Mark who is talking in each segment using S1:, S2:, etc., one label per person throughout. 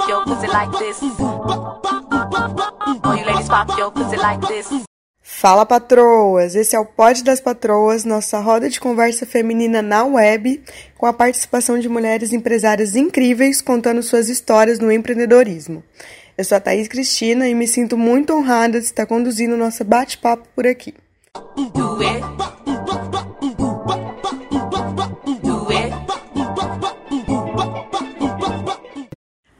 S1: pop your pussy like this. All you ladies pop your pussy like this.
S2: Fala patroas, esse é o Pod das Patroas, nossa roda de conversa feminina na web, com a participação de mulheres empresárias incríveis contando suas histórias no empreendedorismo. Eu sou a Thaís Cristina e me sinto muito honrada de estar conduzindo nosso bate-papo por aqui.
S1: Do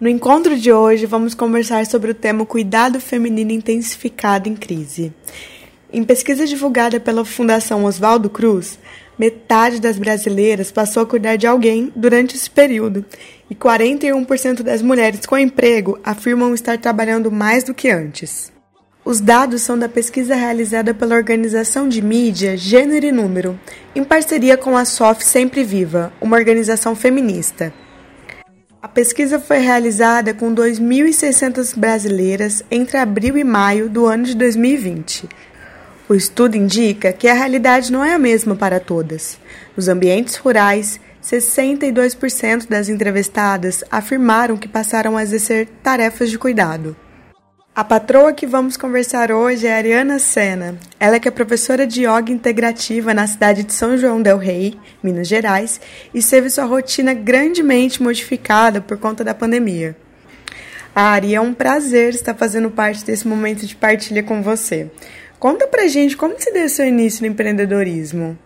S2: No encontro de hoje, vamos conversar sobre o tema Cuidado Feminino Intensificado em Crise. Em pesquisa divulgada pela Fundação Oswaldo Cruz, metade das brasileiras passou a cuidar de alguém durante esse período e 41% das mulheres com emprego afirmam estar trabalhando mais do que antes. Os dados são da pesquisa realizada pela organização de mídia Gênero e Número, em parceria com a SOF Sempre Viva, uma organização feminista. A pesquisa foi realizada com 2.600 brasileiras entre abril e maio do ano de 2020. O estudo indica que a realidade não é a mesma para todas. Nos ambientes rurais, 62% das entrevistadas afirmaram que passaram a exercer tarefas de cuidado. A patroa que vamos conversar hoje é Ariana Sena. Ela que é professora de yoga integrativa na cidade de São João del Rei, Minas Gerais, e teve sua rotina grandemente modificada por conta da pandemia. A Ari, é um prazer estar fazendo parte desse momento de partilha com você. Conta pra gente como se deu seu início no empreendedorismo.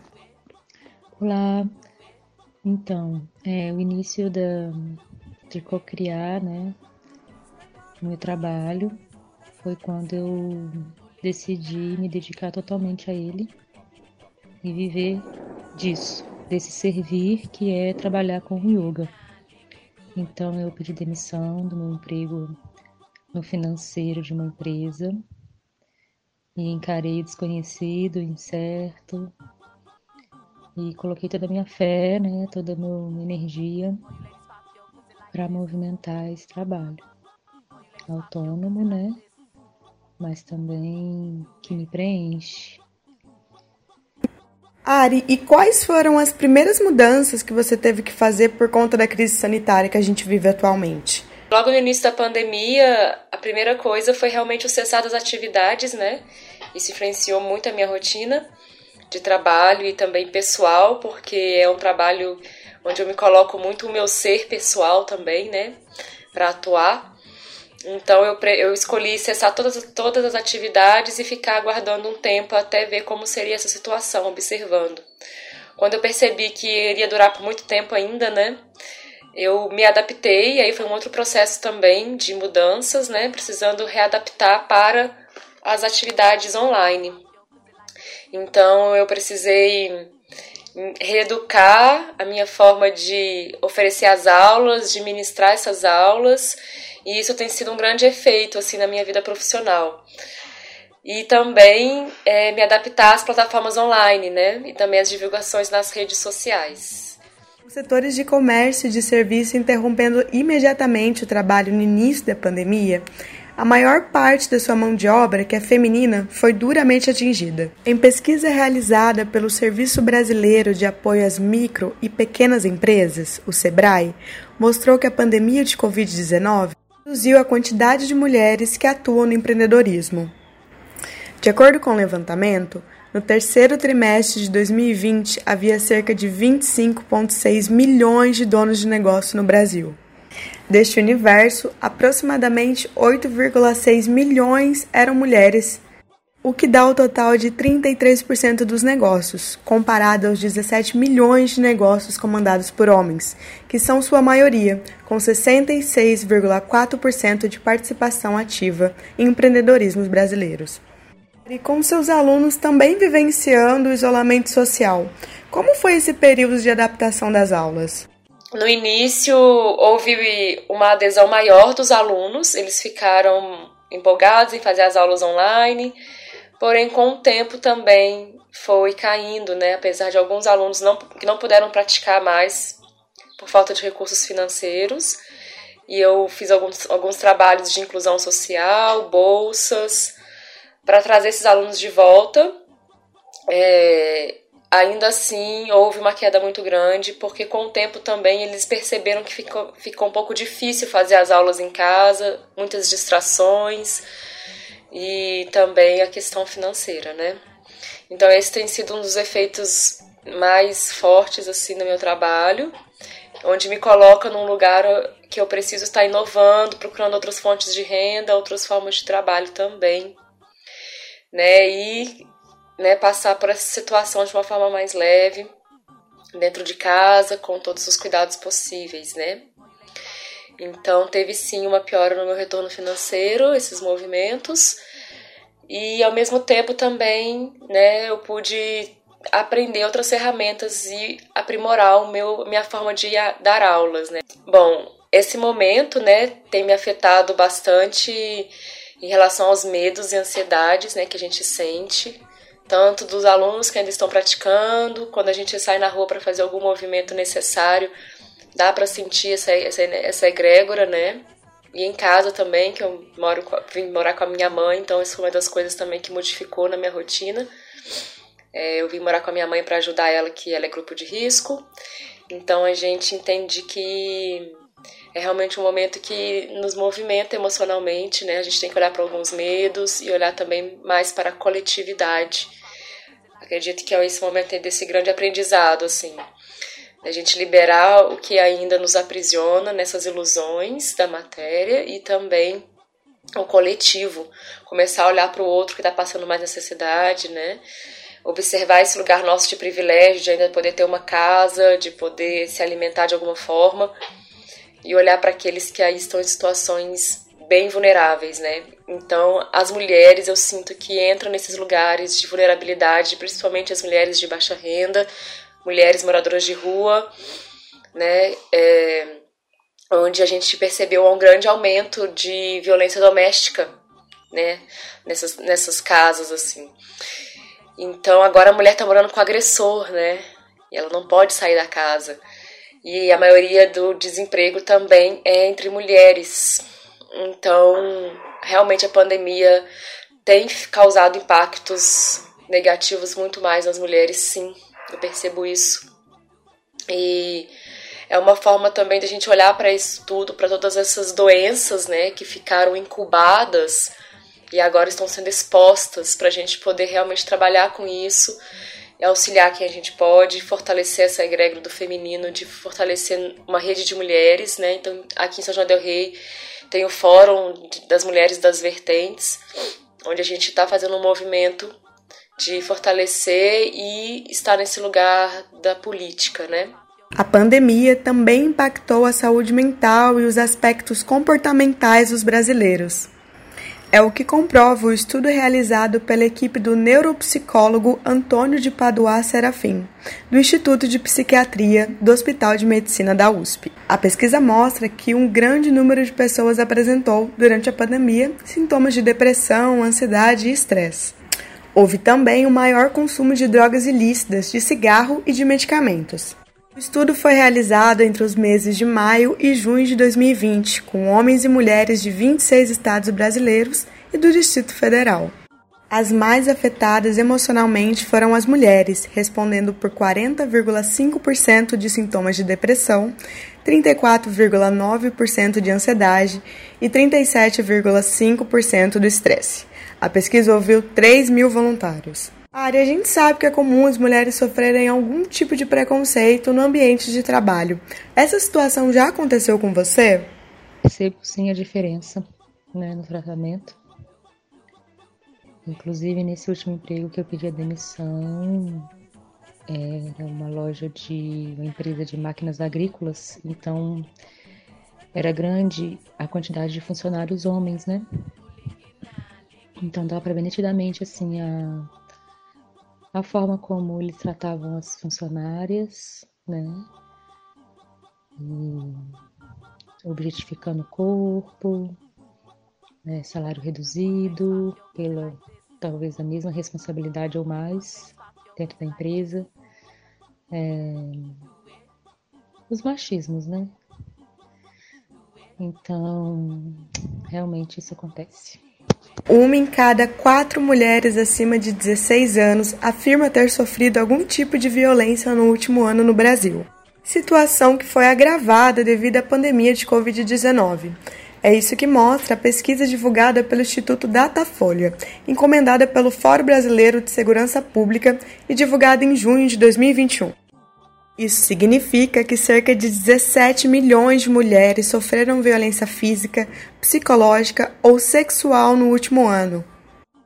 S3: Olá, então, é, o início da, de co-criar, né, meu trabalho foi quando eu decidi me dedicar totalmente a ele e viver disso, desse servir que é trabalhar com yoga. Então eu pedi demissão do meu emprego no financeiro de uma empresa e encarei desconhecido, incerto e coloquei toda a minha fé, né, toda a minha energia para movimentar esse trabalho autônomo, né, mas também que me preenche.
S2: Ari, e quais foram as primeiras mudanças que você teve que fazer por conta da crise sanitária que a gente vive atualmente?
S4: Logo no início da pandemia, a primeira coisa foi realmente o cessar das atividades, né? Isso influenciou muito a minha rotina de trabalho e também pessoal, porque é um trabalho onde eu me coloco muito o meu ser pessoal também, né? Para atuar. Então eu, eu escolhi cessar todas, todas as atividades e ficar aguardando um tempo até ver como seria essa situação, observando. Quando eu percebi que iria durar por muito tempo ainda, né? Eu me adaptei, aí foi um outro processo também de mudanças, né? Precisando readaptar para as atividades online. Então eu precisei reeducar a minha forma de oferecer as aulas, de ministrar essas aulas e isso tem sido um grande efeito assim na minha vida profissional. E também é, me adaptar às plataformas online, né? E também às divulgações nas redes sociais.
S2: Os setores de comércio e de serviço interrompendo imediatamente o trabalho no início da pandemia, a maior parte da sua mão de obra, que é feminina, foi duramente atingida. Em pesquisa realizada pelo Serviço Brasileiro de Apoio às Micro e Pequenas Empresas, o SEBRAE, mostrou que a pandemia de Covid-19 reduziu a quantidade de mulheres que atuam no empreendedorismo. De acordo com o levantamento, no terceiro trimestre de 2020 havia cerca de 25,6 milhões de donos de negócio no Brasil. Deste universo, aproximadamente 8,6 milhões eram mulheres o que dá o total de 33% dos negócios, comparado aos 17 milhões de negócios comandados por homens, que são sua maioria, com 66,4% de participação ativa em empreendedorismos brasileiros. E com seus alunos também vivenciando o isolamento social, como foi esse período de adaptação das aulas?
S4: No início, houve uma adesão maior dos alunos, eles ficaram empolgados em fazer as aulas online Porém, com o tempo também foi caindo, né? Apesar de alguns alunos não, que não puderam praticar mais por falta de recursos financeiros. E eu fiz alguns, alguns trabalhos de inclusão social, bolsas, para trazer esses alunos de volta. É, ainda assim houve uma queda muito grande, porque com o tempo também eles perceberam que ficou, ficou um pouco difícil fazer as aulas em casa, muitas distrações e também a questão financeira, né? Então esse tem sido um dos efeitos mais fortes assim no meu trabalho, onde me coloca num lugar que eu preciso estar inovando, procurando outras fontes de renda, outras formas de trabalho também, né? E né, passar por essa situação de uma forma mais leve, dentro de casa, com todos os cuidados possíveis, né? Então, teve sim uma piora no meu retorno financeiro, esses movimentos, e ao mesmo tempo também, né, eu pude aprender outras ferramentas e aprimorar o meu minha forma de dar aulas, né? Bom, esse momento, né, tem me afetado bastante em relação aos medos e ansiedades, né, que a gente sente tanto dos alunos que ainda estão praticando, quando a gente sai na rua para fazer algum movimento necessário, dá para sentir essa, essa, essa egrégora, né? E em casa também, que eu moro, vim morar com a minha mãe, então isso foi uma das coisas também que modificou na minha rotina. É, eu vim morar com a minha mãe para ajudar ela, que ela é grupo de risco. Então a gente entende que é realmente um momento que nos movimenta emocionalmente, né? A gente tem que olhar para alguns medos e olhar também mais para a coletividade. Acredito que é esse momento desse grande aprendizado, assim. A gente liberar o que ainda nos aprisiona nessas ilusões da matéria e também o coletivo, começar a olhar para o outro que está passando mais necessidade, né? Observar esse lugar nosso de privilégio, de ainda poder ter uma casa, de poder se alimentar de alguma forma e olhar para aqueles que aí estão em situações bem vulneráveis, né? Então, as mulheres eu sinto que entram nesses lugares de vulnerabilidade, principalmente as mulheres de baixa renda, mulheres moradoras de rua, né? É, onde a gente percebeu um grande aumento de violência doméstica, né? Nessas, nessas casas, assim. Então, agora a mulher está morando com o agressor, né? E ela não pode sair da casa. E a maioria do desemprego também é entre mulheres. Então, realmente a pandemia tem causado impactos negativos muito mais nas mulheres, sim. Eu percebo isso. E é uma forma também de a gente olhar para isso tudo, para todas essas doenças, né, que ficaram incubadas e agora estão sendo expostas, para a gente poder realmente trabalhar com isso auxiliar quem a gente pode, fortalecer essa egrégora do feminino, de fortalecer uma rede de mulheres, né? Então, aqui em São João del Rei tem o Fórum das Mulheres das Vertentes, onde a gente está fazendo um movimento de fortalecer e estar nesse lugar da política, né?
S2: A pandemia também impactou a saúde mental e os aspectos comportamentais dos brasileiros. É o que comprova o estudo realizado pela equipe do neuropsicólogo Antônio de Paduá Serafim, do Instituto de Psiquiatria do Hospital de Medicina da USP. A pesquisa mostra que um grande número de pessoas apresentou, durante a pandemia, sintomas de depressão, ansiedade e estresse. Houve também o maior consumo de drogas ilícitas, de cigarro e de medicamentos. O estudo foi realizado entre os meses de maio e junho de 2020, com homens e mulheres de 26 estados brasileiros e do Distrito Federal. As mais afetadas emocionalmente foram as mulheres, respondendo por 40,5% de sintomas de depressão, 34,9% de ansiedade e 37,5% do estresse. A pesquisa ouviu 3 mil voluntários. Ari, a gente sabe que é comum as mulheres sofrerem algum tipo de preconceito no ambiente de trabalho. Essa situação já aconteceu com você?
S3: Percebo sim a diferença né, no tratamento. Inclusive, nesse último emprego que eu pedi a demissão, era uma loja de uma empresa de máquinas agrícolas, então era grande a quantidade de funcionários homens, né? Então dá para ver nitidamente assim a a forma como eles tratavam as funcionárias, né? Objetificando o corpo, né? salário reduzido, pela talvez a mesma responsabilidade ou mais dentro da empresa. É, os machismos, né? Então, realmente isso acontece.
S2: Uma em cada quatro mulheres acima de 16 anos afirma ter sofrido algum tipo de violência no último ano no Brasil. Situação que foi agravada devido à pandemia de Covid-19. É isso que mostra a pesquisa divulgada pelo Instituto Datafolha, encomendada pelo Fórum Brasileiro de Segurança Pública e divulgada em junho de 2021. Isso significa que cerca de 17 milhões de mulheres sofreram violência física, psicológica ou sexual no último ano.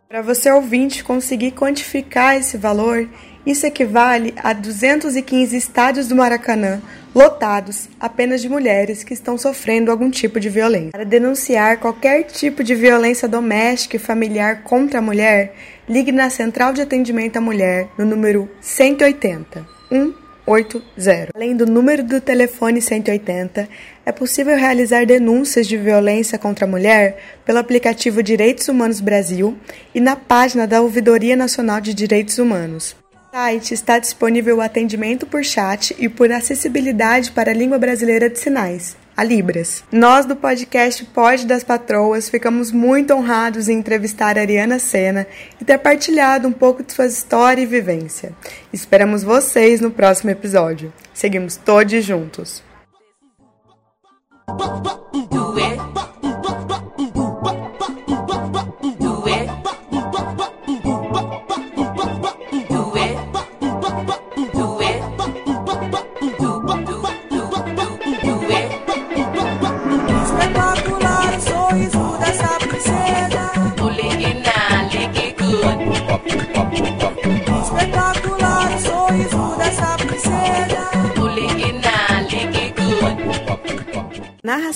S2: Para você ouvinte conseguir quantificar esse valor, isso equivale a 215 estádios do Maracanã lotados apenas de mulheres que estão sofrendo algum tipo de violência. Para denunciar qualquer tipo de violência doméstica e familiar contra a mulher, ligue na Central de Atendimento à Mulher no número 180 1 180. Além do número do telefone 180, é possível realizar denúncias de violência contra a mulher pelo aplicativo Direitos Humanos Brasil e na página da Ouvidoria Nacional de Direitos Humanos. No site está disponível o atendimento por chat e por acessibilidade para a língua brasileira de sinais a Libras. Nós do podcast Pod das Patroas ficamos muito honrados em entrevistar a Ariana Sena e ter partilhado um pouco de sua história e vivência. Esperamos vocês no próximo episódio. Seguimos todos juntos.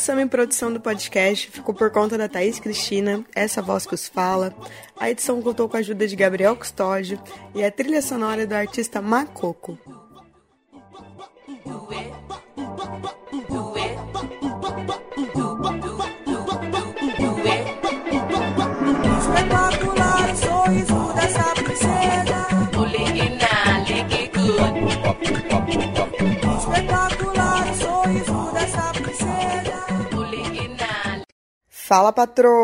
S2: Narração e produção do podcast ficou por conta da Thaís Cristina, essa voz que os fala. A edição contou com a ajuda de Gabriel Custódio e a trilha sonora do artista Macoco. Fala, patroa!